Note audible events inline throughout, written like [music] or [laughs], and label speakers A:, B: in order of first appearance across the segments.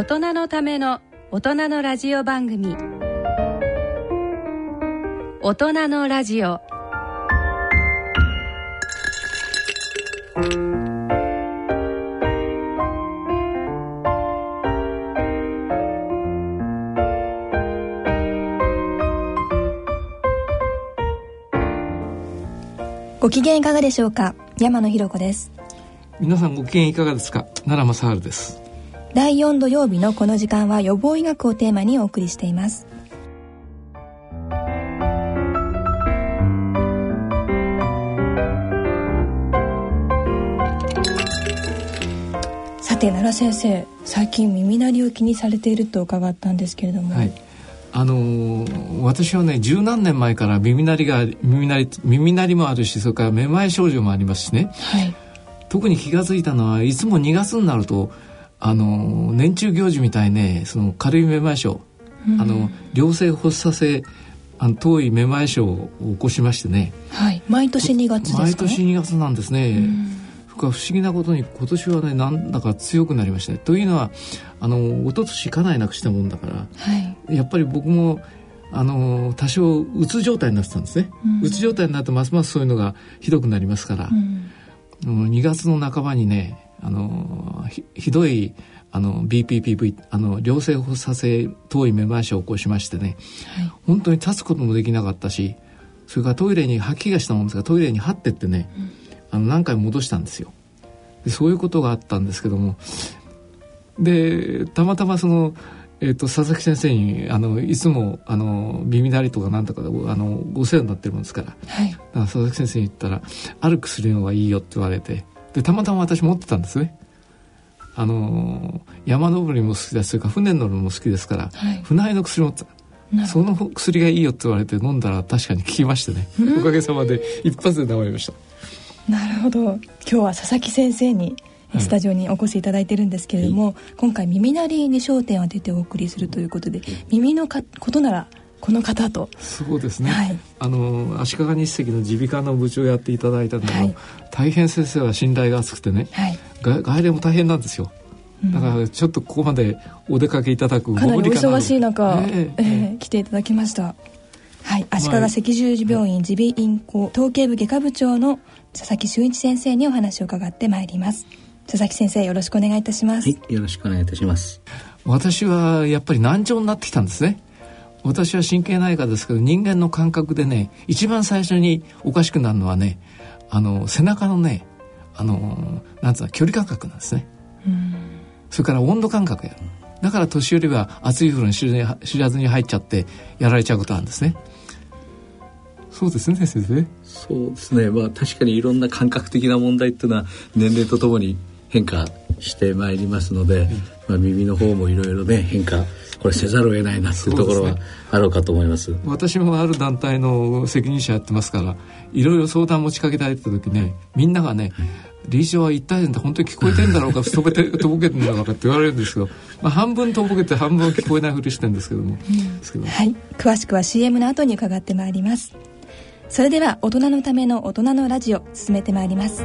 A: 大人のための大人のラジオ番組。大人のラジオ。
B: ご機嫌いかがでしょうか？山野ひろ子です。
C: 皆さんご機嫌いかがですか？奈良正治です。
B: 第4土曜日のこの時間は予防医学をテーマにお送りしています。さて奈良先生最近耳鳴りを気にされていると伺ったんですけれども、
C: はい。あのー、私はね十何年前から耳鳴りが耳鳴り耳鳴りもあるしそれからめまい症状もありますしね、
B: はい、
C: 特に気が付いたのはいつも2月になるとあの年中行事みたいねその軽いめまい症、う。ん、あの良性発作性あの遠いめまい症を起こしましてね、
B: はい、毎年2月ですか、
C: ね、毎年2月なんですね、不思議なことに今年はねなんだか強くなりましたね。というのはあの一昨年家内なくしたもんだから、
B: はい、
C: やっぱり僕もあの多少うつ状態になってたんですね、うん、うつ状態になるとますますそういうのがひどくなりますから、うん、2月の半ばにねあのひどいあの BPPV あの良性発作性遠いめまい症を起こしましてね、はい、本当に立つこともできなかったしそれからトイレに吐きがしたもんですがトイレに張ってってね、うん、あの何回も戻したんですよ。でそういうことがあったんですけども。でたまたまその、えーと、佐々木先生にあのいつもあの耳鳴りとかなんとかであのご世話になってるもんですから,、
B: はい、
C: ら佐々木先生に言ったら「ある薬の方がいいよ」って言われてでたまたま私持ってたんですね。あの山登りも好きだしそれから船乗るのも好きですから、はい、船酔いの薬持ってた。その薬がいいよって言われて飲んだら確かに効きましてね、おかげさまで一発で治りました。
B: なるほど。今日は佐々木先生にスタジオにお越しいただいてるんですけれども、はい、今回耳鳴りに焦点を当ててお送りするということで耳のかことならこの方と。
C: そうですね、はい、あの足利日赤の耳鼻科の部長をやっていただいたのは、はい、大変先生は信頼が厚くてね、はい、外来も大変なんですよ。だからちょっとここまでお出かけいただく
B: かなりお忙しい中、えー、えー、来ていただきました。はい。足利赤十字病院耳鼻咽喉統計部外科部長の佐々木修一先生にお話を伺ってまいります。佐々木先生よろしくお願いいたします。
D: はいよろしくお願いいたします。
C: 私はやっぱり難聴になってきたんですね私は神経内科ですけど人間の感覚でね一番最初におかしくなるのはねあの背中のねあのなんつうの距離感覚なんですね。それから温度感覚や。だから年寄りは熱い風呂に知らずに入っちゃってやられちゃうことなんですね。そうですね先生。
D: そうですね。まあ確かにいろんな感覚的な問題っていうのは年齢とともに変化してまいりますので、うん、まあ、耳の方もいろいろね変化これせざるを得ないなっていうところはあろうかと思います、ね、
C: 私もある団体の責任者やってますからいろいろ相談持ちかけられた時ねみんながね、理事長は一体本当に聞こえてんだろうかとぼけとぼけてんだろうかって言われるんですけど、まあ、半分とぼけて半分聞こえないふりしてるんですけども、
B: うん、はい。詳しくは CM の後に伺ってまいります。それでは大人のための大人のラジオ進めてまいります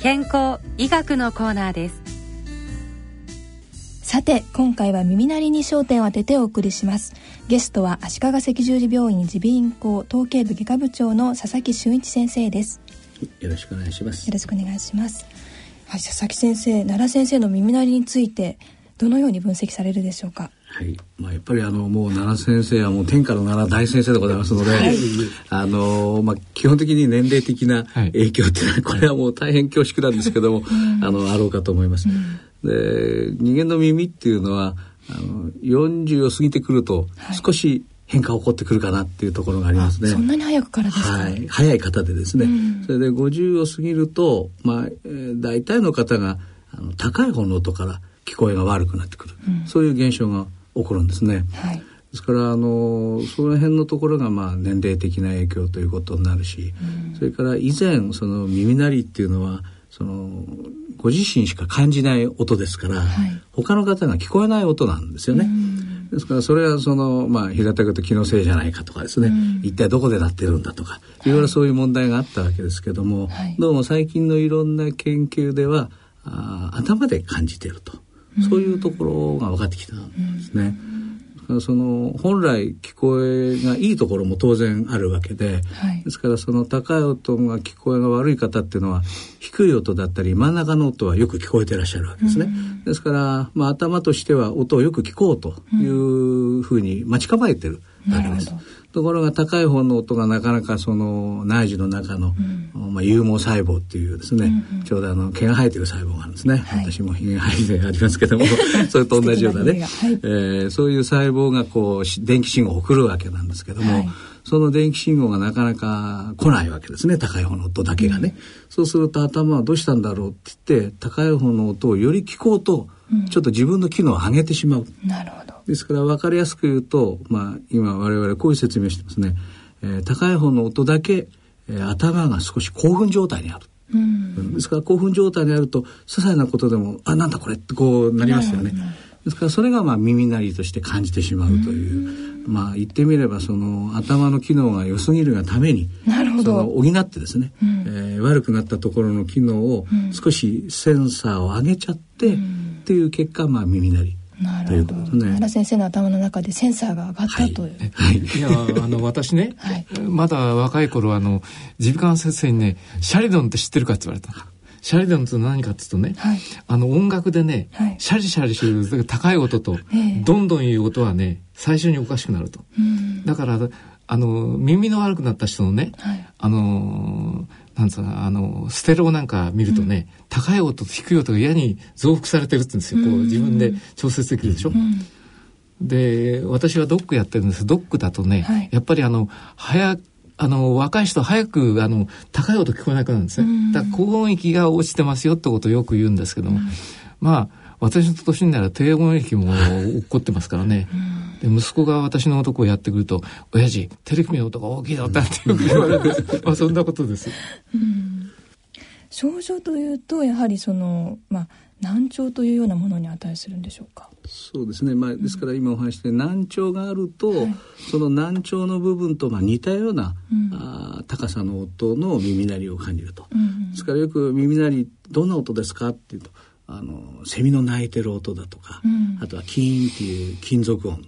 A: 健康医学のコーナーです。
B: さて今回は耳鳴りに焦点を当ててお送りします。ゲストは足利赤十字病院耳鼻咽喉統計部外科部長の佐々木俊一先生です。
D: よろしくお願いします。
B: よろしくお願いします。はい佐々木先生奈良先生の耳鳴りについてどのように分析されるでしょうか？
D: はい。まあ、やっぱりあの、もう奈良先生はもう天下の奈良大先生でございますので、はい、あの、まあ、基本的に年齢的な影響っていうのは、これはもう大変恐縮なんですけども、あの、あろうかと思います。で、人間の耳っていうのは、あの、40を過ぎてくると、少し変化起こってくるかなっていうところがありますね。
B: そんなに早くからですか、
D: はい。早い方でですね。うん、それで50を過ぎると、まあ、えー、大体の方が、あの高い方の音から聞こえが悪くなってくる、うん、そういう現象が起こるんですね。はい、ですからあのその辺のところがまあ年齢的な影響ということになるし、うん、それから以前その耳鳴りっていうのはそのご自身しか感じない音ですから、はい、他の方が聞こえない音なんですよね。ですからそれはそのまあ平たく言うと気のせいじゃないかとかですね、一体どこで鳴ってるんだとかい。ろいろそういう問題があったわけですけども、はい、どうも最近のいろんな研究ではあ頭で感じていると。そういうところが分かってきたんですね。その本来聞こえがいいところも当然あるわけで、はい、ですからその高い音が聞こえが悪い方っていうのは低い音だったり真ん中の音はよく聞こえてらっしゃるわけですね。うん、ですから、まあ、頭としては音をよく聞こうというふうに待ち構えてるわけです。ところが高い方の音がなかなかその内耳の中の、うん、まあ、有毛細胞っていうですね、うんうん、ちょうどあの毛が生えてる細胞があるんですね、はい、私もひげ生えてありますけども [laughs] それと同じようなね、はい、えー、そういう細胞がこう電気信号を送るわけなんですけども、はい、その電気信号がなかなか来ないわけですね。高い方の音だけがね、うん、そうすると頭はどうしたんだろうって言って高い方の音をより聞こうと、ちょっと自分の機能を上げてしまう。
B: なるほど。
D: ですから分かりやすく言うと、まあ、今我々こういう説明してますね、えー、高い方の音だけ、えー、頭が少し興奮状態にある。うん、ですから興奮状態にあると些細なことでもあなんだこれってこうなりますよね。ですからそれがまあ耳鳴りとして感じてしまうという、まあ言ってみればその頭の機能が良すぎるがために
B: なるほど。
D: 補ってですね、うん、えー、悪くなったところの機能を少しセンサーを上げちゃって、うん、っていう結果まあ耳鳴り。
B: なるほど、ね、原先生の頭の中でセンサーが上がったという、
C: はい、い。やあの私ね、[laughs] はい、まだ若い頃あの耳鼻科の先生にね「シャリドンって知ってるか?」って言われたシャリドンって何かっていうとね、はい、あの音楽でね、はい、シャリシャリする高い音と、どんどんいう音はね最初におかしくなると、だからあの耳の悪くなった人のね、はい、あのなんつうかあのステレオなんか見るとね、うん、高い音と低い音が嫌に増幅されてるって言うんですよ、こう自分で調節できるでしょ？うん、で私はドックやってるんです。ドックだとね、はい、やっぱりあの早あの若い人早くあの高い音聞こえなくなるんですね。だから高音域が落ちてますよってことをよく言うんですけども、まあ私の年になら低音域も [laughs] 起こってますからね。で息子が私の男をやってくると「親父テレビの音が大きいだった」って言われて [laughs] まあそんなことです。
B: 症状というとやはりそのまあ難聴というようなものに値するんでしょうか？
D: そうですね、まあ、ですから今お話して難聴があると、はい、その難聴の部分とまあ似たような、うん、あ高さの音の耳鳴りを感じると、うん、ですからよく耳鳴りどんな音ですかっていうとあのセミの鳴いてる音だとか、うん、あとはキーンっていう金属音、はい、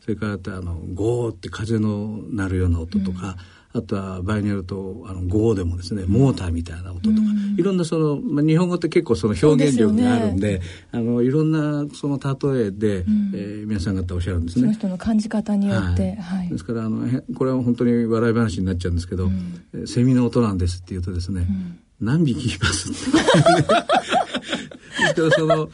D: それからあとあのゴーって風の鳴るような音とか、うん、あとは場合によるとあのゴーでもですねモーターみたいな音とか、うん、いろんなその、まあ、日本語って結構その表現力があるんで、ね、あのいろんなその例えで、うん、えー、皆さん方おっしゃるんですね。そ
B: の人の感じ方によって、はい、
D: ですからあのこれは本当に笑い話になっちゃうんですけど、セミの音なんですって言うとですね、何匹います [laughs] ですからその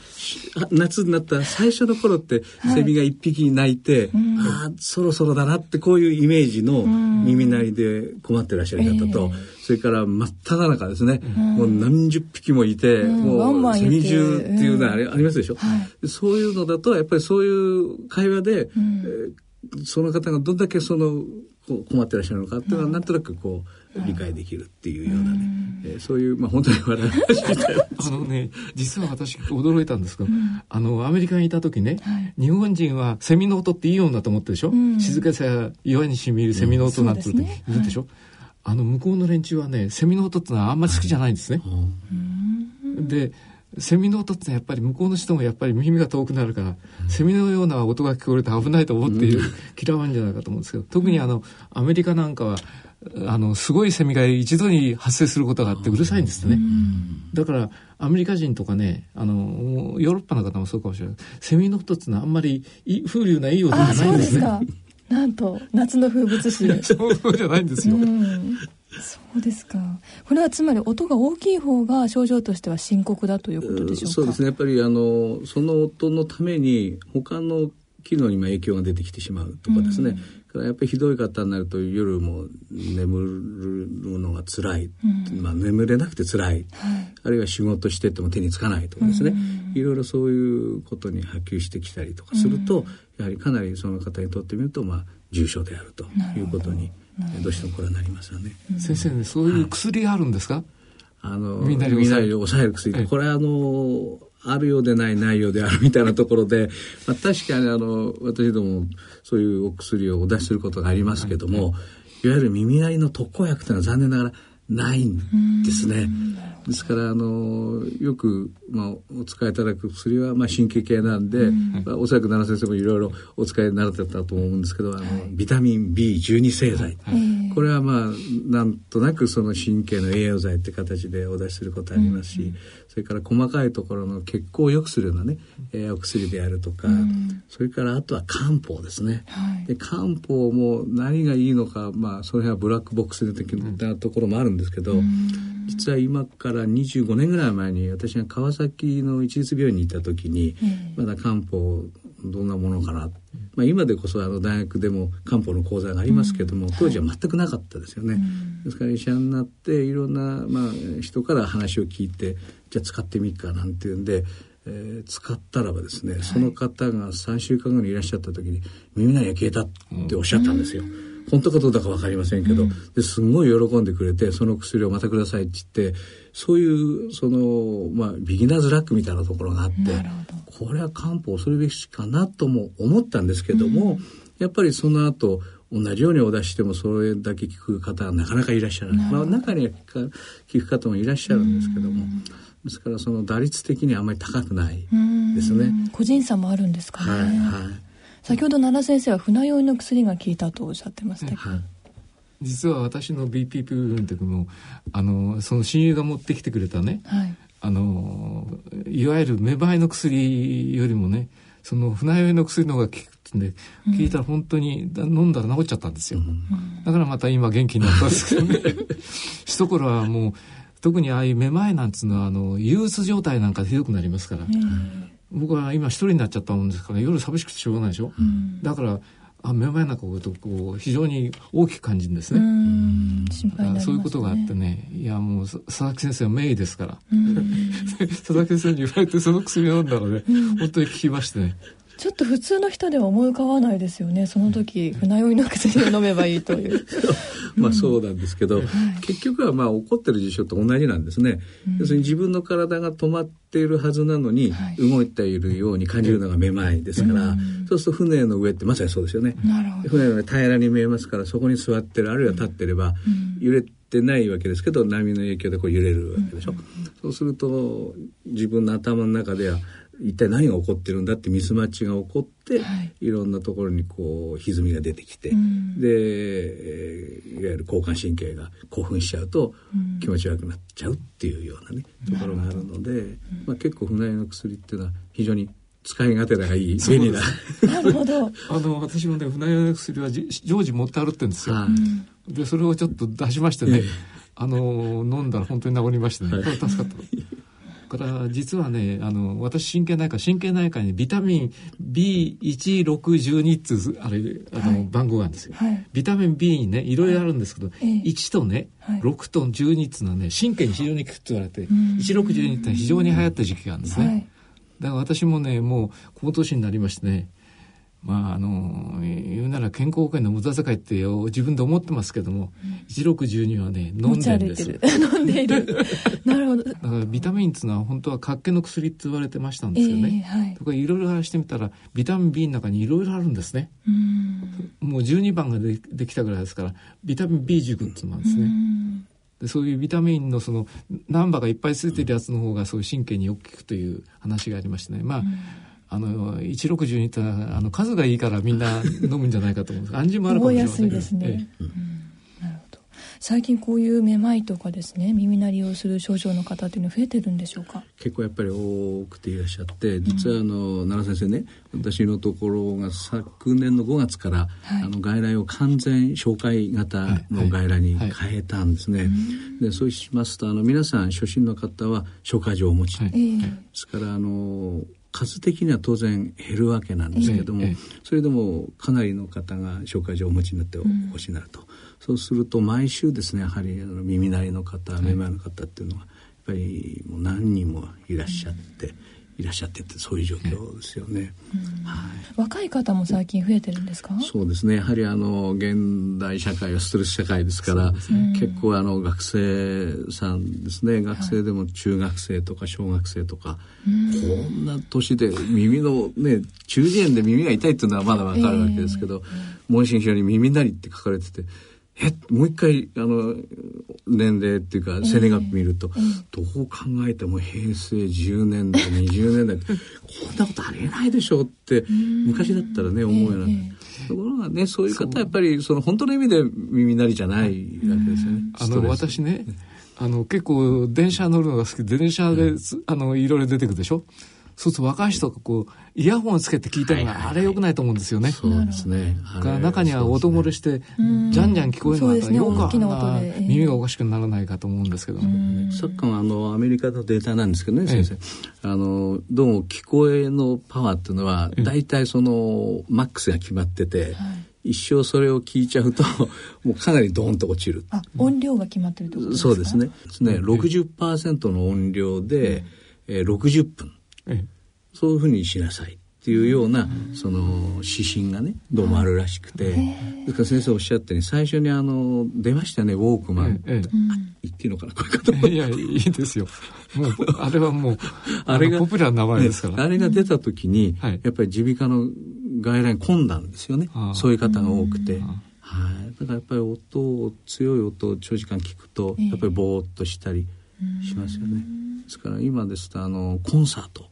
D: 夏になった最初の頃ってセミが一匹鳴いて、はい、ああそろそろだなってこういうイメージの耳鳴りで困ってらっしゃる方と、それから真っ只中ですね、もう何十匹もいて、もうセミ中っていうのはありますでしょ、はい、そういうのだとやっぱりそういう会話で、えー、その方がどんだけその困ってらっしゃるのかっていうのはなんとなくこう理解できるっていうようなね、えー、そういうまあ本当に笑い話みたいな。[laughs]
C: あのね。実は私驚いたんですけど、うん、あのアメリカにいた時ね、はい、日本人はセミの音っていい音だと思ってるでしょ、うん、静かさ岩にしみるセミの音なんて言うでしょ、あの向こうの連中はねセミの音ってのはあんまり好きじゃないんですね。でセミの音ってやっぱり向こうの人もやっぱり耳が遠くなるから、うん、セミのような音が聞こえると危ないと思っている、うん、嫌わんじゃないかと思うんですけど特にあのアメリカなんかはあのすごいセミが一度に発生することがあってうるさいんですね。だからアメリカ人とかねあのヨーロッパの方もそうかもしれないセミの音ってのはあんまり風流ないい音じゃないんですね。
B: なんと夏の風物詩
C: そうじゃないんですよ。
B: そうですか。これはつまり音が大きい方が症状としては深刻だということでしょうか。
D: そうですね。やっぱりあのその音のために他の機能にも影響が出てきてしまうとかですね。うん、やっぱりひどい方になると夜も眠るのが辛い、うん、まあ眠れなくて辛い、はい、あるいは仕事してても手につかないとかですね、うん、いろいろそういうことに波及してきたりとかすると、やはりかなりその方にとってみるとまあ重症であるということにど。うしてもこれはなりますよね。
C: 先生ねそういう薬あるんですか、はい、
D: あのみんなに抑える。薬、これはあのあるようでないないようであるみたいなところで、まあ、確かにあの私どもそういうお薬をお出しすることがありますけども、はい、いわゆる耳鳴りの特効薬というのは残念ながらないんですね。ですからあのよく、まあ、お使いいただく薬は、まあ、神経系なんで、うん、まあ、おそらく奈良先生もいろいろお使いになられてたと思うんですけどあの、はい、ビタミン B12 製剤、はい、これはまあなんとなくその神経の栄養剤って形でお出しすることありますし、うん、それから細かいところの血行を良くするようなね、えー、お薬であるとか、うん、それからあとは漢方ですね、はい、で漢方も何がいいのか、まあ、その辺はブラックボックス的なところもあるんですけど、実は今から25年ぐらい前に私が川崎の一律病院に行った時に、まだ漢方どんなものかな、まあ、今でこそあの大学でも漢方の講座がありますけども、当時は全くなかったですよね。ですから医者になっていろんな、まあ、人から話を聞いてじゃあ使ってみっかなんていうんで。えー、使ったらばですね、その方が3週間後にいらっしゃった時に耳鳴りが消えたっておっしゃったんですよ。うん本当かどうだか分かりませんけど、うん、ですごい喜んでくれてその薬をまたくださいって言ってそういうその、まあ、ビギナーズラックみたいなところがあってこれは漢方をするべきかなとも思ったんですけども、うん、やっぱりその後同じようにお出ししてもそれだけ聞く方はなかなかいらっしゃらない、まあ、中には聞く方もいらっしゃるんですけども。ですからその打率的にはあまり高くないですね。
B: 個人差もあるんですかね。はい、はい。先ほど奈良先生は船酔いの薬が効いたとおっしゃってましたけど、はい、
C: 実は私の BPP 部分の時もあのその親友が持ってきてくれたね、はい、あのいわゆるめまいの薬よりもねその船酔いの薬の方が効くってんで、うん、聞いたら本当に飲んだら治っちゃったんですよ、うん、だからまた今元気になったんですけどね。[laughs] 一頃はもう特にああいうめまいなんつうのはあの憂鬱状態なんかひどくなりますから、うん。僕は今一人になっちゃったもんですから夜寂しくてしょうがないでしょ、うん、だからあ目の前なんかとこう非常に大きく感じるんですね。
B: ね。
C: そういうことがあってね。いやもう佐々木先生は名医ですから。[laughs] 佐々木先生に言われてその薬飲んだらね、本当に効きましてね
B: ちょっと普通の人では思い浮かばないですよね。その時船酔いの薬を飲めばいいという。[laughs]
D: まあそうなんですけど、うん、結局はまあ起こってる事象と同じなんですね、うん、要するに自分の体が止まっているはずなのに、動いているように感じるのがめまいですから、うん、そうすると船の上ってまさにそうですよね。船の上平らに見えますからそこに座ってるあるいは立ってれば、揺れてないわけですけど波の影響でこう揺れるわけでしょ、そうすると自分の頭の中では一体何が起こってるんだってミスマッチが起こって、はい、いろんなところにこう歪みが出てきて、うん、で、えー、いわゆる交感神経が興奮しちゃうと気持ち悪くなっちゃうっていうようなね、うん、ところがあるので、うん、まあ、結構船酔いの薬っていうのは非常に使い勝手がいい便利な。[laughs]
B: なるほど。[laughs]
C: あの私もね船酔いの薬は常時持って歩ってるんですよ。でそれをちょっと出しましてね、あの飲んだら本当に治りましてね、これ助かった。から実はねあの私神経内科神経内科にビタミン B1612 っつあれあの、はい、番号があるんですよ、はい、ビタミン B にねいろいろあるんですけど、はい、1とね、はい、6と12っつうのはね神経に非常に効くって言われて1612って非常に流行った時期があるんですね、だから私もねもうこの年になりましてねまああの言うなら健康保険の無駄遣いって自分で思ってますけども、うん、1612はね飲んでるんです [laughs]
B: 飲んでいる。[laughs] なるほど。だ
C: からビタミンっていうのは本当は活気の薬って言われてましたんですよね、えーはい、とかいろいろ話してみたらビタミン B の中にいろいろあるんですね。もう12番がでできたぐらいですからビタミン B 塾っていうのなんですね。でそういうビタミンのそのナンバーがいっぱいついてるやつの方がそういう神経によく効くという話がありましてね。まあ、あの1612ってあの数がいいからみんな [laughs] 飲むんじゃないかと思うんです暗示もあるかもしれませんけど。
B: ですね、ええ。なるほど。最近こういうめまいとかですね耳鳴りをする症状の方っていうのは増えてるんでしょうか？
D: 結構やっぱり多くていらっしゃって実はあの、奈良先生ね私のところが昨年の5月から、はい、あの外来を完全紹介型の外来に変えたんですね、でそうしますとあの皆さん初診の方は紹介状をお持ち、はい、ですからあの数的には当然減るわけなんですけども、ええ、それでもかなりの方が紹介状をお持ちになってお越しになると、うん、そうすると毎週ですねやはりあの耳鳴りの方めまいの方っていうのはやっぱりもう何人もいらっしゃって。うんいらっしゃっててそういう状況ですよね、
B: はい、若い方も最近増えてるんですか？
D: そうですね。やはりあの現代社会はストレス社会ですから、ね、結構あの学生さんですね。学生でも中学生とか小学生とか、はい、こんな年で耳のね中耳炎で耳が痛いっていうのはまだわかるわけですけど、えー、問診票に耳鳴りって書かれててえもう一回あの年齢っていうか生年月日見ると、えー、どう考えても平成10年代 [laughs] 20年代こんなことありえないでしょうって昔だったらね思うような、えー、ところがねそういう方やっぱりその本当の意味で耳鳴りじゃないわけですよね。
C: あの私ねあの結構電車乗るのが好きで電車で、あのいろいろ出てくるでしょ？そうすると若い人がこうイヤホンつけて聞いたのが、あれよくないと思うんですよね。
D: そうですね。
C: が中には音漏れして、じゃんじゃん聞こえるのが、よくあんな耳がおかしくならないかと思うんですけども。
D: 昨今あのアメリカのデータなんですけどね先生、あのどうも聞こえのパワーっていうのは大体そのマックスが決まってて。一生それを聞いちゃうと [laughs] もうかなりドーンと落ちる。
B: あ、音量が決まってるってことです
D: か？そうですね。ですね、60%の音量で、えー、60分。そういうふうにしなさいっていうようなその指針がねどうもあるらしくて。ですから先生おっしゃったように最初にあの出ましたねウォークマン、ええ、言っていいのかなこ
C: れ方いやいいですよ。もうあれはもう [laughs] あれがポピュラーな名前ですから、
D: ね、あれが出た時に、やっぱり耳鼻科の外来混んだんですよね。そういう方が多くて。はい、だからやっぱり音を強い音を長時間聞くとやっぱりぼーっとしたりしますよね。ですから今ですとあのコンサート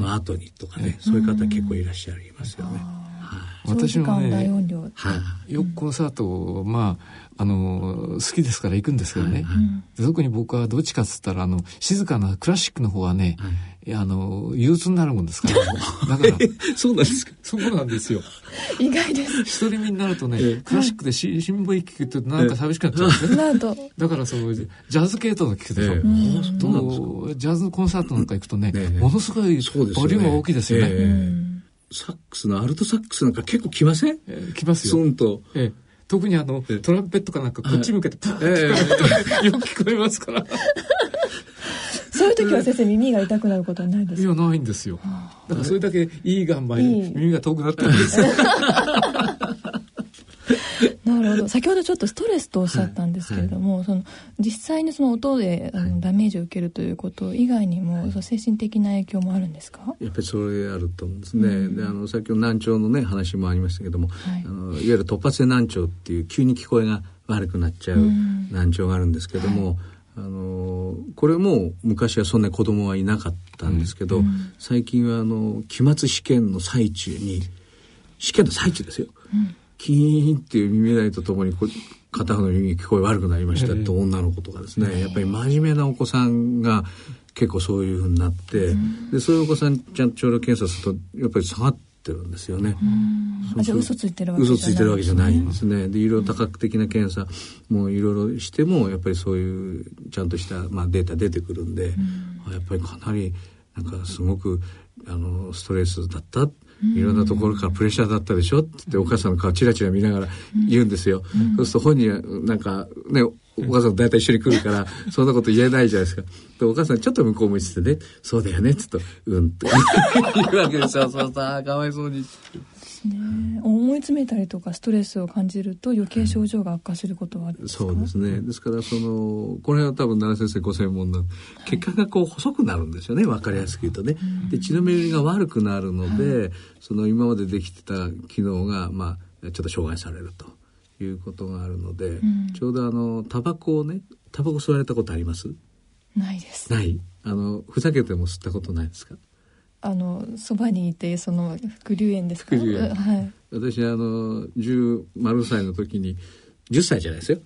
D: の後にとかね、そういう方結構いらっしゃいますよね。
B: 私もね、
C: はい、よくコンサート、まあ、あの、好きですから行くんですけどね。特に僕はどっちかっつったら、あの、静かなクラシックの方はね、あの、憂鬱になるもんですから。だから、[laughs]
D: そうなんですか
C: そうなんですよ。[laughs]
B: 意外です。
C: 一人身になるとね、クラシックでし新聞聞くとなんか寂しくなっちゃうんですね。[laughs] なんと。だからその、ジャズ系統の聞くでしょ。とジャズコンサートなんか行くとね、ものすごいボリューム大きいですよね。
D: サックスのアルトサックスなんか結構来ません？
C: 来ますよ。
D: そんと。
C: 特にあの、トランペットかなんかこっち向けてパーッとよく聞こえますから。
B: そういう時は先生耳が痛くなることはないです
C: か？いやないんですよ。だからそれだけいい岩盤に耳が遠くなってるんです。よ [laughs]
B: なるほど。先ほどちょっとストレスとおっしゃったんですけれども、はい。はい、その実際にその音であのダメージを受けるということ以外にも、はい、精神的な影響もあるんですか？
D: やっぱりそれあると思うんですね、うん、であの先ほど難聴のね話もありましたけども、い、あのいわゆる突発性難聴っていう急に聞こえが悪くなっちゃう難聴があるんですけども、うんあのこれも昔はそんな子供はいなかったんですけど、うん、最近はあの期末試験の最中に試験の最中ですよ、うん、キーンっていう耳鳴りとともにこ片方の耳聞こえ悪くなりましたって女の子とかですね、やっぱり真面目なお子さんが結構そういうふうになって、うん、でそういうお子さんちゃんと聴力検査するとやっぱり下がってるんですよね。
B: あじゃあ嘘ついてるわけ
D: じゃない、ね、嘘ついてるわけじゃないんですね。で、いろいろ多角的な検査もいろいろしても、やっぱりそういうちゃんとした、まあ、データ出てくるんで、やっぱりかなり、なんかすごく、あの、ストレスだった。いろんなところからプレッシャーだったでしょってお母さんの顔チラチラ見ながら言うんですよ。そうすると本人はなんかね、お母さん大体一緒に来るから、[laughs] そんなこと言えないじゃないですか。で、お母さんちょっと向こう向いててね、そうだよね、ちょっと、うん。って言うわけですよ。そうさ、かわいそうに。
B: ですね思い詰めたりとかストレスを感じると余計症状が悪化することはあるんです
D: か、そうですね。ですからそのこれは多分奈良先生ご専門の血管がこう細くなるんですよね分かりやすく言うとね、で血の巡りが悪くなるので、はい、その今までできてた機能がまあちょっと障害されるということがあるので、うん、ちょうどあのタバコをねタバコ吸われたことあります？
B: ないです。
D: ない。あのふざけても吸ったことないですか？
B: あのそばにいてその副流炎ですか？
D: 副流炎、はい、私あの十丸歳の時に10歳じゃないですよ。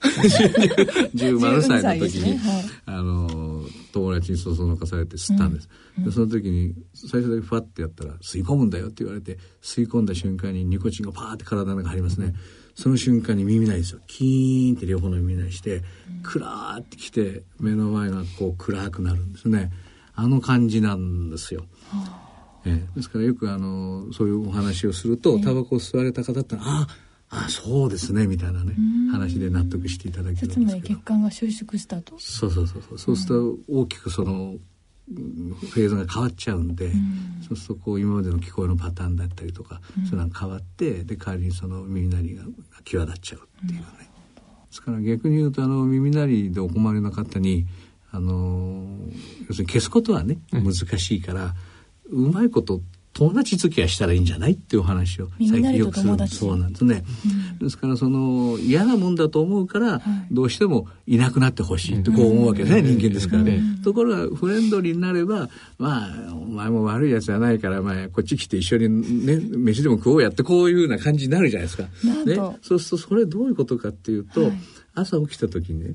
D: [laughs] 十丸歳の時に、ね。はい、あの友達にそそのかされて吸ったんです、うん。うん、その時に最初だけファッてやったら吸い込むんだよって言われて吸い込んだ瞬間にニコチンがパーって体の中入りますね、その瞬間に耳鳴りですよ。キーンって両方の耳鳴りして、クラーってきて目の前がこう暗くなるんですね。あの感じなんですよ。えー、ですからよくあのそういうお話をすると、タバコを吸われた方ってああそうですねみたいなね話で納得していただけるんですけど。
B: 血管が収縮したと？
D: そうそうそうそう。そうすると大きくそのフェーズが変わっちゃうんで、うん、そうするとこう今までの聞こえのパターンだったりとか、うん、そういうのが変わってで代わりにその耳鳴りが際立っちゃうっていうね、うん、ですから逆に言うとあの耳鳴りでお困りの方にあの要するに消すことはね難しいから、うまいこと友達付き合いしたらいいんじゃないっていう話を
B: 最近よくする。
D: そうなんですね、うん、ですからその嫌なもんだと思うから、どうしてもいなくなってほしいってこう思うわけですね、人間ですからね、ところがフレンドリーになればまあお前も悪いやつじゃないからまあこっち来て一緒にね飯でも食おうやってこういうような感じになるじゃないですか。ね、そうするとそれどういうことかっていうと、はい、朝起きた時にね、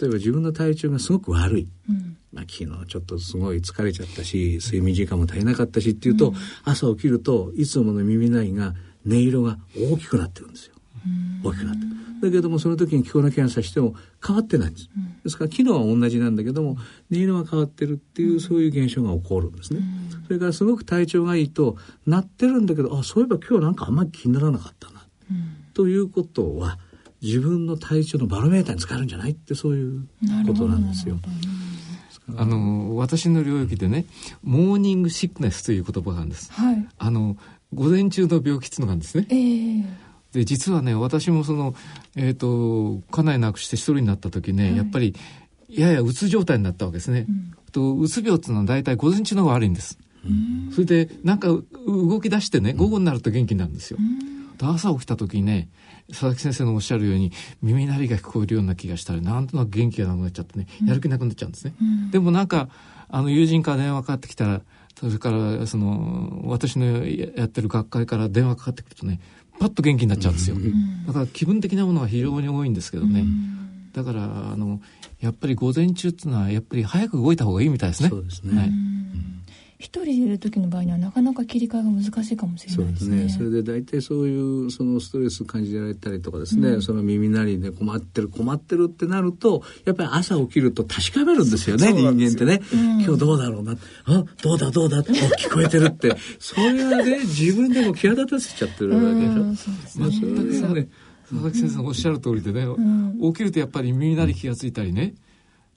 D: 例えば自分の体調がすごく悪い、うん。まあ、昨日ちょっとすごい疲れちゃったし睡眠時間も足りなかったしっていうと、うん、朝起きるといつもの耳鳴りが音色が大きくなってるんですよ。大きくなってだけどもその時に聞こえな検査しても変わってないんです。ですから機能は同じなんだけども音色が変わってるっていうそういう現象が起こるんですね。それからすごく体調がいいと鳴ってるんだけどあそういえば今日なんかあんまり気にならなかったな。ということは自分の体調のバロメーターに使えるんじゃないってそういうことなんですよ。
C: あの私の領域でねモーニングシックネスという言葉があるんです、はい、あの午前中の病気っていうのがあるんですね、えー、で実はね私もそのえっ、ー、と家内なくして一人になった時ね、はい、やっぱりややうつ状態になったわけですね、うん、とうつ病っていうのは大体午前中の方が悪いんです、うん、それでなんか動き出してね午後になると元気になるんですよ、うん、朝起きた時にね佐々木先生のおっしゃるように耳鳴りが聞こえるような気がしたりなんとなく元気がなくなっちゃってねやる気なくなっちゃうんですね。うん、でもなんかあの友人から電話かかってきたらそれからその私のやってる学会から電話かかってくるとねパッと元気になっちゃうんですよ。だから気分的なものが非常に多いんですけどね。だからあのやっぱり午前中っていうのはやっぱり早く動いた方がいいみたいですね。
D: そうですね。はい
B: 一人でいる時の場合にはなかなか切り替えが難しいかもしれないですね。
D: そ、ね、れで大体そういうそのストレス感じられたりとかですね、うん、その耳鳴りで困ってる困ってるってなるとやっぱり朝起きると確かめるんですよね人間ってね、うん、今日どうだろうな。あどうだどうだって [laughs] 聞こえてるって。それはね自分でも際立たせちゃってるわけでしょ。うん、そうですね。
C: まあ、ね。佐々木先生のおっしゃる通りでね、起きるとやっぱり耳鳴り気がついたりね、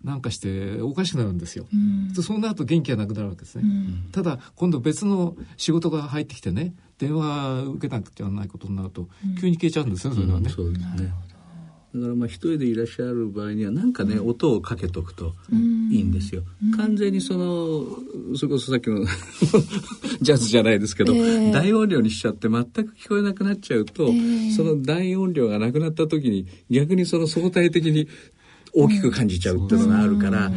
C: なんかしておかしくなるんですよ。うん、そうなると元気がなくなるわけですね。うん、ただ今度別の仕事が入ってきてね電話受けなくちゃないことになると、急に消えちゃうんですねそれはね。
D: そうですねだからまあ一人でいらっしゃる場合には何かね、うん、音をかけとくといいんですよ。うん、完全にそのそれこそさっきの [laughs] ジャズじゃないですけど、えー、大音量にしちゃって全く聞こえなくなっちゃうと、えー、その大音量がなくなった時に逆にその相対的に大きく感じちゃうっていうのがあるから、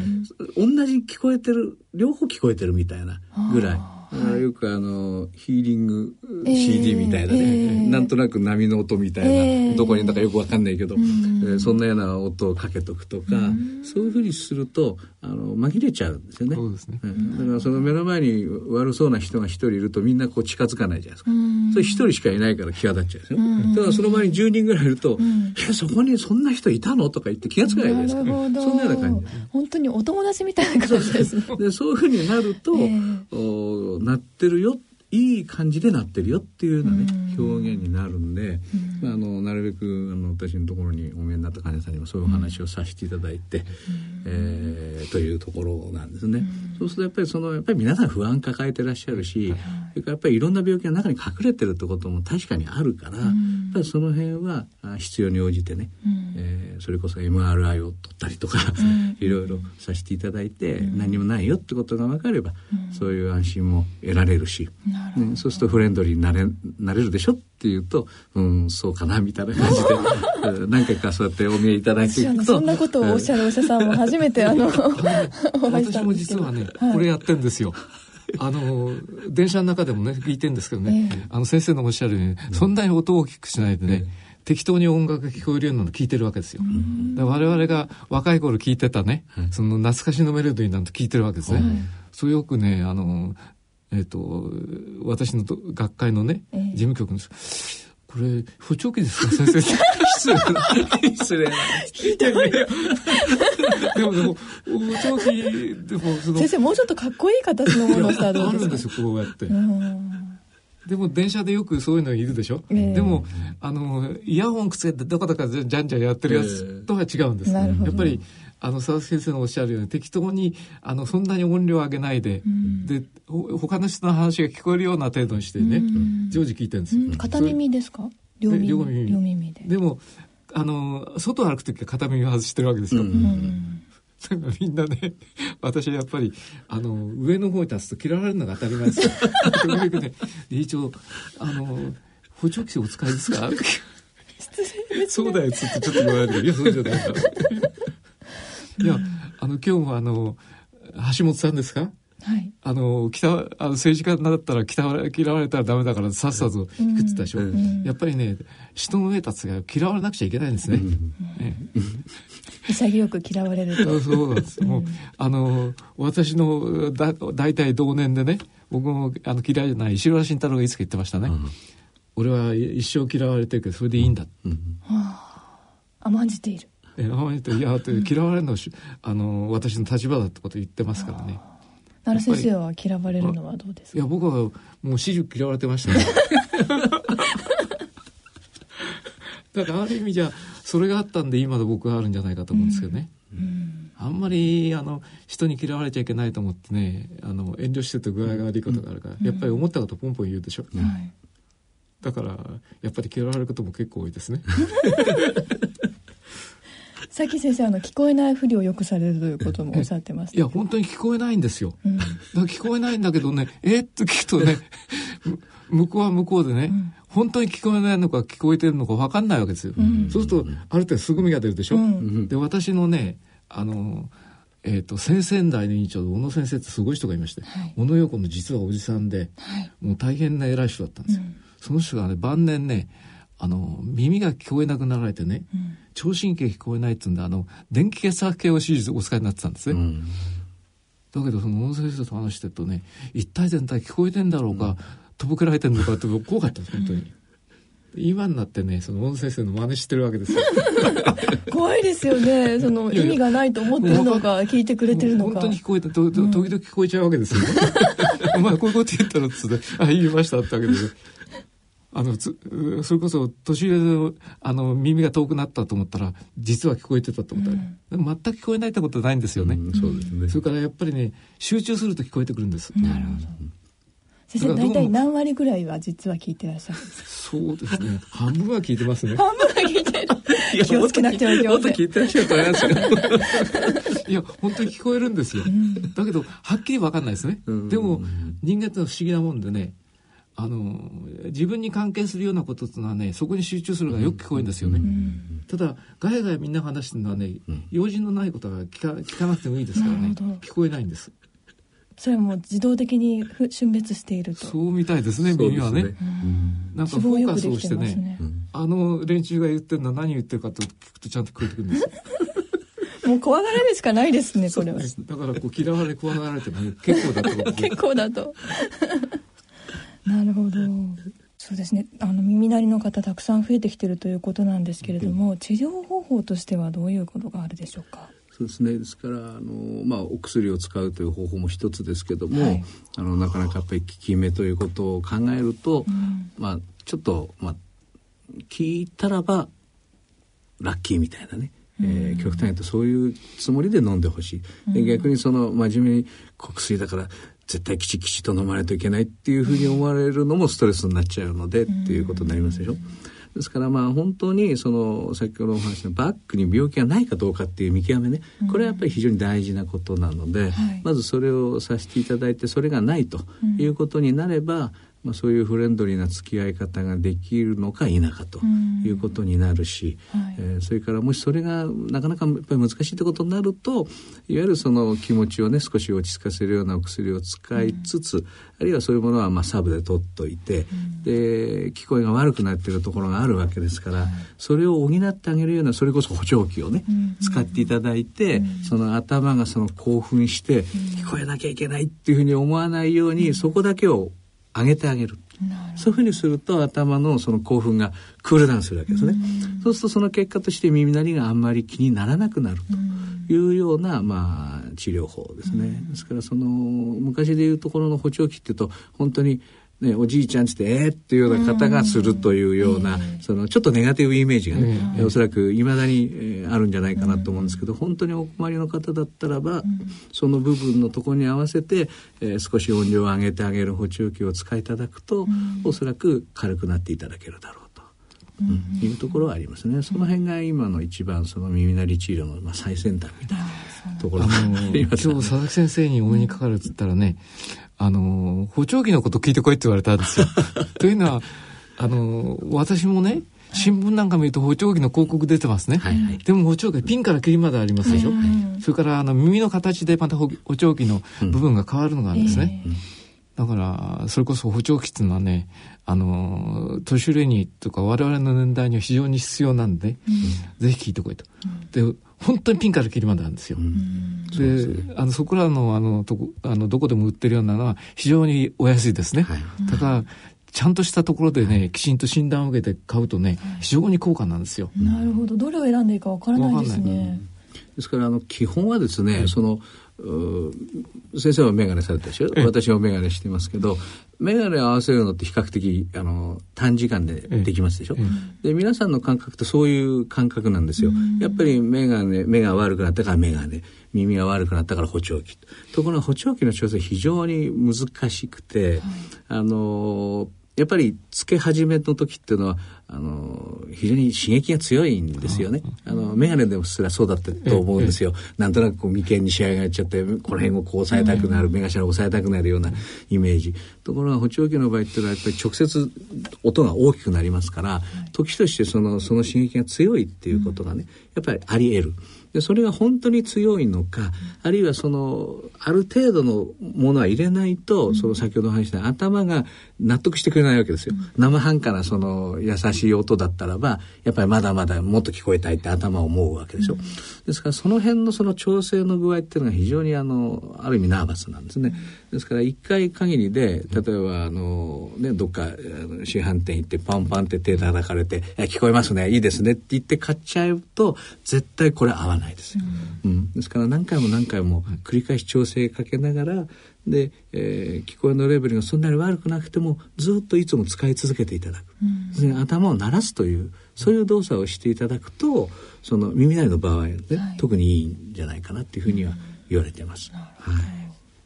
D: 同じ聞こえてる両方聞こえてるみたいなぐらい。はい、よくあのヒーリング CD みたいなね、えー、なんとなく波の音みたいな、えー、どこにいるのかよくわかんないけど、うん、えー、そんなような音をかけとくとか、うん、そういうふうにするとあの紛れちゃうんですよね。そうですね、うん、だからその目の前に悪そうな人が一人いるとみんなこう近づかないじゃないですか。それ一人しかいないから際立っちゃうんですよ。だからその前に10人ぐらいいると、いやそこにそんな人いたの？とか言って気が付かないじゃないですか。そんなような感じ。
B: 本当にお友達みたいな感じです、ね。
D: でそういうふうになると、えー、おなってるよいい感じでなってるよっていうようなね、表現になるんで、まあ、あのなるべくあの私のところにお見えになった患者さんにもそういうお話をさせていただいて、えー、というところなんですね。そうするとやっぱりそのやっぱり皆さん不安抱えてらっしゃるし、それからやっぱりいろんな病気が中に隠れてるってことも確かにあるから、やっぱりその辺は必要に応じてね、えー、それこそ MRI を取ったりとか、[laughs] いろいろさせていただいて、何もないよってことが分かれば、そういう安心も得られるし、ね、そうするとフレンドリーになれなれるでしょっていうと、うん、そうかなみたいな感じで。何回かそうやってお見えいただいていくと
B: そんなことをおっしゃるお医者さんも初めてあの [laughs]
C: 私も実はね、はい、これやってんですよ。あの電車の中でもね聞いてんですけどね、えー、あの先生のおっしゃるように、そんなに音を大きくしないでね、適当に音楽が聞こえるようなの聞いてるわけですよ。我々が若い頃聞いてたね、その懐かしのメロディーなんて聞いてるわけですね。そうよくね、あの、えっ、ー、と、私の学会のね、えー、事務局のこれ、補聴器ですか？先生。失礼な。失礼な。
B: ひどい。
C: でも、でも、補聴器、でも、
B: その。先生、もうちょっとかっこいい形のものをしたらどうですか？
C: あるんですよ、こうやって。でも電車でよくそういうのいるでしょ、えー、でもあのイヤホンくっつけてどこどこじゃんじゃんやってるやつとは違うんです、えー、やっぱりあの佐々木先生のおっしゃるように適当にあのそんなに音量上げないで、うん、で他の人の話が聞こえるような程度にしてね、うん、常時聞いてるんですよ、うん、
B: 片耳ですか？両耳。両耳。で。
C: でもあの外歩く時は片耳外してるわけですよ、だからみんなね、私はやっぱり、あの、上の方に立つと嫌われるのが当たり前ですよ。[laughs] ね、一応、あの、補聴器お使いですか？[laughs] そうだよ、つってちょっと言われる。いや、そうじゃないから。いや、あの、今日もあの、橋本さんですか？はい、あの北あの政治家になったら嫌われ嫌われたらダメだからさっさと引くってたでしょ、うん、やっぱりね人の上立つが嫌われなくちゃいけないんですね、
B: 潔く嫌われると。
C: そうなんです。もうあの私のだ大体同年でね僕もあの嫌いじゃない石原慎太郎がいつか言ってましたね、俺は一生嫌われてるけどそれでいいんだ、うん。は
B: あ、甘んじている
C: え甘んじていや嫌われるのはあの私の立場だってこと言ってますからね、
B: 奈良先生は嫌われるのはどうですか？
C: いや僕はもう始終嫌われてましたね。[laughs] だからある意味じゃそれがあったんで今の僕があるんじゃないかと思うんですけどね、うん。うん、あんまりあの人に嫌われちゃいけないと思ってねあの遠慮してて具合が悪いことがあるから、うん、やっぱり思ったことポンポン言うでしょ、だからやっぱり嫌われることも結構多いですね [laughs]
B: さっき先生あの聞こえないふりをよくされるということもおっしゃってました
C: いや本当に聞こえないんですよ、うん、だから聞こえないんだけどねえっと聞くとね向こうは向こうでね、うん、本当に聞こえないのか聞こえてるのか分かんないわけですよ、うん、そうするとある程度すぐみが出るでしょ、うん、で私のねあのえーと、先々代の委員長で小野先生ってすごい人がいまして、はい、小野陽子の実はおじさんで、はい、もう大変な偉い人だったんですよ、その人がね晩年ねあの耳が聞こえなくなられてね、うん、聴診器聞こえないっつうんであの電気血圧計を手術お使いになってたんですね、うん、だけどその音声先生と話してるとね一体全体聞こえてんだろうか、うん、とぼけられてんのかって怖かったです本当に。今になってねその音声先生の真似してるわけですよ。[laughs]
B: 怖いですよね。その意味がないと思ってるのか聞いてくれてるのか。
C: 本当に聞こえた時々聞こえちゃうわけですよ、[laughs] お前こういうこと言ったらっつって「あ言いました」ってわけですあのつそれこそ年上であの耳が遠くなったと思ったら実は聞こえてたと思った。ら、うん、全く聞こえないってことはないんですよね、うん、そうですね。それからやっぱりね集中すると聞こえてくるんです、
B: なるほど。先生大体何割ぐらいは実は聞いてらっしゃるんです
C: か？そうですね。半分は聞いてますね。[laughs]
B: 半分は聞いてる。気をつけなくてはいけません
C: 聞いてらっしゃると思いますけど [laughs] いや本当に聞こえるんですよ、うん、だけどはっきり分かんないですね、でも人間って不思議なもんでねあの自分に関係するようなことっていうのはねそこに集中するからよく聞こえるんですよね、うん、ただガヤガヤみんな話してるのはね、うん、用事のないことは聞か聞かなくてもいいですからね。聞こえないんです。
B: それはもう自動的に瞬別していると。
C: そうみたいですね耳はね、ね、なんかフォーカスをしてね、ね、あの連中が言ってるのは何言ってるかと聞くとちゃんと聞こえてくるんです。[laughs]
B: もう怖がられるしかないですね、これは。
C: だからこう嫌われ怖がられても結構だと。[laughs]
B: 結構だと。なるほど。そうですね。あの耳鳴りの方たくさん増えてきてるということなんですけれども、治療方法としてはどういうことがあるでしょうか？
D: そうですね。ですからあの、まあ、お薬を使うという方法も一つですけども、はい、あのなかなかやっぱり効き目ということを考えると、うん、まあ、ちょっと、まあ、聞いたらばラッキーみたいなね、えー、極端に言うとそういうつもりで飲んでほしい、逆にその真面目に薬だから絶対きちきちと飲まないといけないっていうふうに思われるのもストレスになっちゃうので、っていうことになりますでしょ？ですからまあ本当にその先ほどお話したバックに病気がないかどうかっていう見極めねこれはやっぱり非常に大事なことなので、まずそれをさせていただいてそれがないということになれば、まあ、そういうフレンドリーな付き合い方ができるのか否かということになるし、はい、えー、それからもしそれがなかなかやっぱり難しいってことになるといわゆるその気持ちをね少し落ち着かせるようなお薬を使いつつ、あるいはそういうものはまあサブで取っといて、で聞こえが悪くなっているところがあるわけですから、それを補ってあげるようなそれこそ補聴器をね、使っていただいて、その頭がその興奮して聞こえなきゃいけないっていうふうに思わないように、そこだけを上げてあげる。そういうふうにすると頭のその興奮がクールダウンするわけですね。うそうするとその結果として耳鳴りがあんまり気にならなくなるというような、まあ、治療法ですね。ですからその昔でいうところの補聴器っていうと本当にね、おじいちゃんって、えー、っていうような方がするというような、そのちょっとネガティブイメージがね、おそらくいまだに、えー、あるんじゃないかなと思うんですけど、本当にお困りの方だったらば、その部分のところに合わせて、えー、少し音量を上げてあげる補聴器を使いいただくと、おそらく軽くなっていただけるだろう。うん、いうところはありますね。その辺が今の一番その耳鳴り治療のまあ最先端みたいなところがあります、ね、今日
C: 佐々木先生にお目にかかるっつったらね、あの、補聴器のこと聞いてこいって言われたんですよ。[laughs] というのは、あの、私もね、新聞なんか見ると補聴器の広告出てますね。はいはい、でも補聴器ピンからキリまでありますでしょ。はいはい、それからあの耳の形でまた補聴器の部分が変わるのがあるんですね。うんえーだから、それこそ補聴器っていうのはね、あの、年寄りにとか我々の年代には非常に必要なんで、うん、ぜひ聞いてこいと。うん、で、本当にピンからキリまであるんですよ。うん、で、ね、あの、そこらの、あの、とこ、あの、どこでも売ってるようなのは非常にお安いですね。はい、だから、ちゃんとしたところでね、きちんと診断を受けて買うとね、非常に高価なんですよ。
B: なるほど。どれを選んでいいかわからないですね。
D: ですから、あの、基本はですね、その、先生は眼鏡されたでしょ？私は眼鏡してますけど眼鏡を合わせるのって比較的あの短時間でできますでしょ、で皆さんの感覚ってそういう感覚なんですよ、やっぱり眼鏡目が悪くなったから眼鏡。耳が悪くなったから補聴器。ところが補聴器の調整非常に難しくて、はい、あのやっぱりつけ始めの時っていうのはあの非常に刺激が強いんですよね。あの眼鏡でもすらそうだったと思うんですよ。なんとなくこう眉間に仕上がっちゃってこの辺をこう押さえたくなる、目頭を押さえたくなるようなイメージ。ところが補聴器の場合っていうのはやっぱり直接音が大きくなりますから、時としてそのその刺激が強いっていうことがねやっぱりあり得る。でそれが本当に強いのか、あるいはそのある程度のものは入れないと、その先ほど話した頭が納得してくれないわけですよ。生半可なその優しい音だったらばやっぱりまだまだもっと聞こえたいって頭を思うわけでしょ。ですからその辺のその調整の具合っていうのが非常にあのある意味ナーバスなんですね。ですから一回限りで例えばあの、ね、どっか市販店行ってパンパンって手叩かれて「聞こえますねいいですね」って言って買っちゃうと絶対これ合わないですよ。うん、うん、ですから何回も何回も繰り返し調整かけながらで、えー、聞こえのレベルがそんなに悪くなくてもずっといつも使い続けていただく、うん、頭を鳴らすというそういう動作をしていただくとその耳鳴りの場合ね、はい、特にいいんじゃないかなっていうふうには言われてます。はい、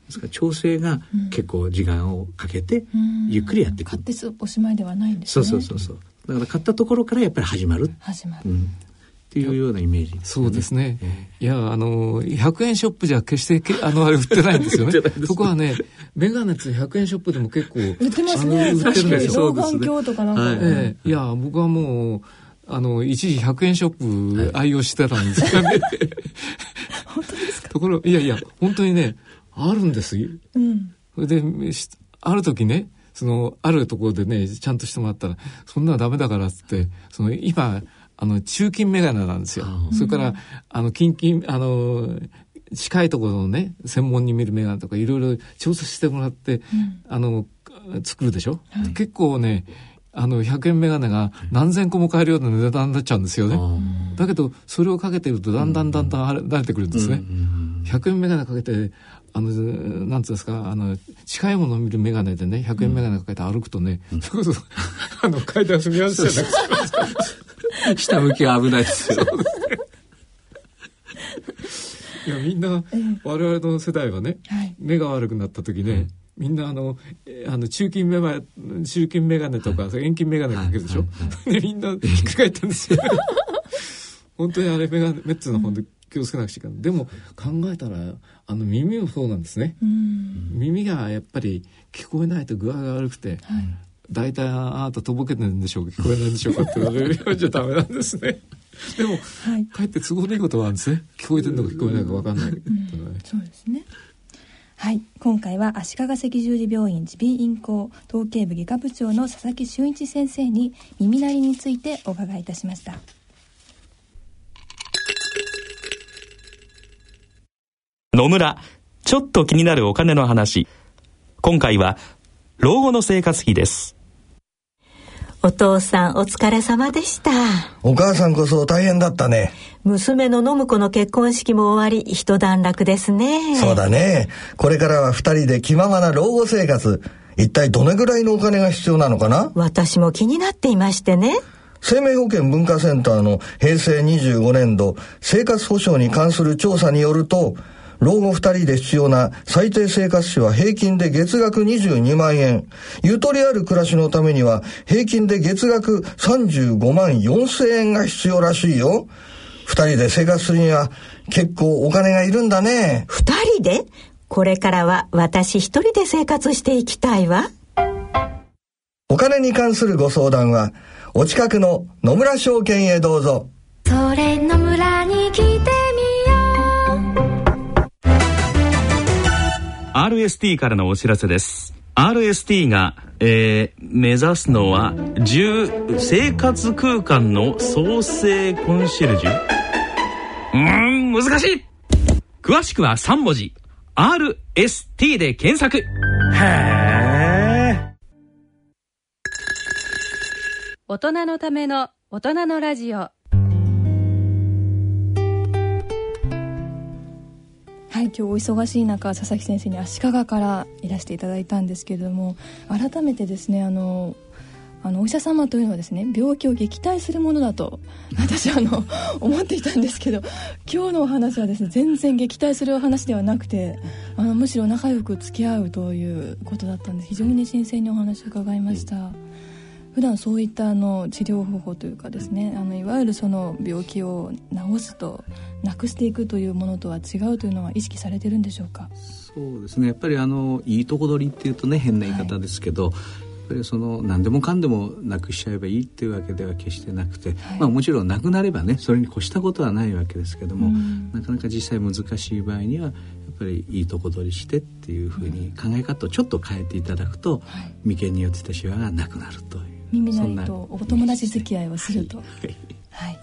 D: ですから調整が結構時間をかけてゆっくりやっていく。
B: 買っておしまいではないんです
D: ね。そうそうそうそう。だから買ったところからやっぱり始まる。
B: 始まる。うん
D: っていうようなイメージ、ね、
C: そうですね。いや、あの、100円ショップじゃ決してけ、[laughs] あの、あれ売ってないんですよね。[laughs] そこはね、メガネって100円ショップでも結構、売
B: ってますね。売ってるんですよ。老眼鏡とかなんか。はい、
C: えー、いや、僕はもう、あの、一時100円ショップ愛用してたんですよね。[laughs]
B: 本当ですか？
C: ところ、いやいや、本当にね、あるんですよ。うん。それで、ある時ね、その、あるところでね、ちゃんとしてもらったら、そんなのダメだからっつって、その、今、あの、中金メガネなんですよ。それから、あの、近々、あの、近いところのね、専門に見るメガネとかいろいろ調査してもらって、うん、あの、作るでしょ、はい、結構ね、あの100円メガネが何千個も買えるような値段になっちゃうんですよね。だけどそれをかけてるとだんだんだんだん慣れてくるんですね。100円メガネかけてあの、なんていうんですか、あの、近いものを見る眼鏡でね、100円眼鏡かけて歩くとね、うん、それこそ、あの、階段踏み合わせじゃな
D: くて、[laughs] 下向きは危ないですよ。
C: いや、みんな、我々の世代はね、目が悪くなった時ね、みんなあの、あの中金メガ中金メガネとか、遠近メガネかけるでしょ、[laughs] でみんなひっくり返ったんですよ。[laughs] 本当にあれメガネ、メッツの本で気をつけなくちゃいけない。でも考えたら、あの耳もそうなんですね。耳がやっぱり聞こえないと具合が悪くて、はい、大体あなたとぼけてるんでしょうか聞こえないんでしょうかって言われるようじゃダメなんですね。[laughs] でも、はい、かえって都合のいいことはあるんですね。聞こえてるのか聞こえないか分かんない、うん、
B: そうですね。はい。今回は足利赤十字病院耳鼻咽喉統計部外科部長の佐々木俊一先生に耳鳴りについてお伺いいたしました。
E: 野村、ちょっと気になるお金の話。今回は、老後の生活費です。
F: お父さんお疲れ様でした。
G: お母さんこそ大変だったね。
F: 娘の信子の結婚式も終わり、一段落ですね。
G: そうだね。これからは二人で気ままな老後生活。一体どれぐらいのお金が必要なのかな？
F: 私も気になっていましてね。
G: 生命保険文化センターの平成25年度生活保障に関する調査によると、老後二人で必要な最低生活費は平均で月額22万円。ゆとりある暮らしのためには平均で月額35万4千円が必要らしいよ。二人で生活するには結構お金がいるんだね。
F: 二人で？これからは私一人で生活していきたいわ。
G: お金に関するご相談は、お近くの野村証券へどうぞ。
H: それ野村に来て
E: RST からのお知らせです。RST が、えー、目指すのは生活空間の創生コンシェルジュ？うん難しい。詳しくは3文字。RST で検索。へ
A: え大人のための大人のラジオ
B: はい今日お忙しい中佐々木先生に足利からいらしていただいたんですけれども改めてですねあのあのお医者様というのはですね病気を撃退するものだと私はあの [laughs] 思っていたんですけど今日のお話はですね全然撃退するお話ではなくてあのむしろ仲良く付き合うということだったんで非常に新鮮にお話を伺いました。普段そういったあの治療方法というかですねあのいわゆるその病気を治すとなくしていくというものとは違うというのは意識されてるんでしょうか？
D: そうですね。やっぱりあのいいとこ取りっていうとね変な言い方ですけど、はい、やっぱりその何でもかんでもなくしちゃえばいいっていうわけでは決してなくて、はい、まあ、もちろんなくなればねそれに越したことはないわけですけども、うん、なかなか実際難しい場合にはやっぱりいいとこ取りしてっていうふうに考え方をちょっと変えていただくと、はい、眉間によってたしわがなくなるという。
B: 耳鳴りとお友達付き合いをすると、はい、はい、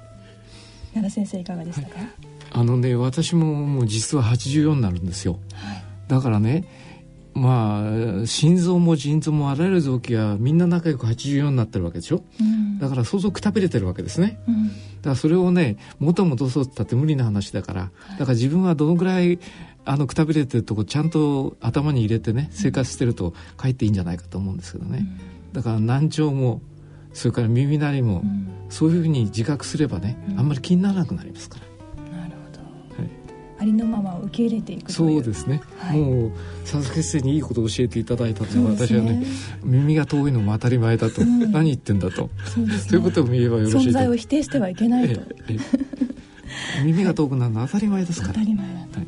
B: 奈良先生いかがでしたか、はい、
C: あのね私ももう実は84になるんですよ、はい、だからねまあ心臓も腎臓もあらゆる臓器はみんな仲良く84になってるわけでしょ、うん、だから相当くたびれてるわけですね、うん、だからそれをね元戻そうって言ったって無理な話だから、だから自分はどのぐらいあのくたびれてるとこちゃんと頭に入れてね生活してるとかえっていいんじゃないかと思うんですけどね、うんだから難聴もそれから耳鳴りも、うん、そういうふうに自覚すればね、うん、あんまり気にならなくなりますから。
B: なるほど、はい、ありのままを受け入れていく
C: そうですね、はい、もう佐々木先生にいいことを教えていただいたのは、ね、私はね耳が遠いのも当たり前だと、うん、何言ってんだと。そうね、いうことを言えばよろしい
B: 存在を否定してはいけないと。[laughs]
C: 耳が遠くなるのは当たり前ですから。
B: 当たり前だと。はい、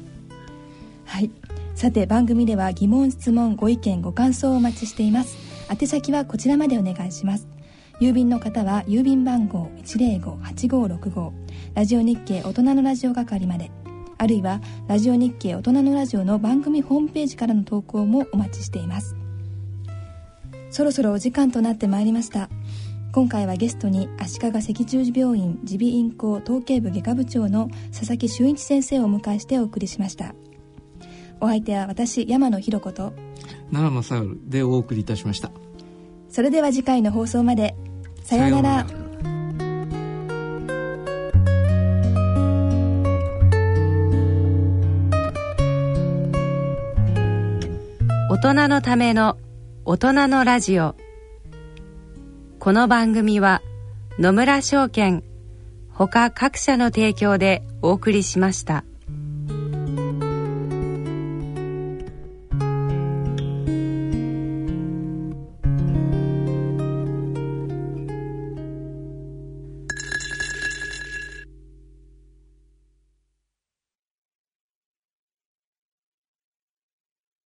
B: はい、さて番組では疑問質問ご意見ご感想をお待ちしています宛先はこちらまでお願いします。郵便の方は郵便番号105-8565ラジオ日経大人のラジオ係まで。あるいはラジオ日経大人のラジオの番組ホームページからの投稿もお待ちしています。そろそろお時間となってまいりました。今回はゲストに足利赤十字病院耳鼻咽喉統計部外科部長の佐々木俊一先生をお迎えしてお送りしました。お相手は私山野ひろ子と
C: 奈良正でお送りいたしました。
B: それでは次回の放送まで。さようなら。
A: 大人のための大人のラジオ。この番組は野村証券ほか各社の提供でお送りしました。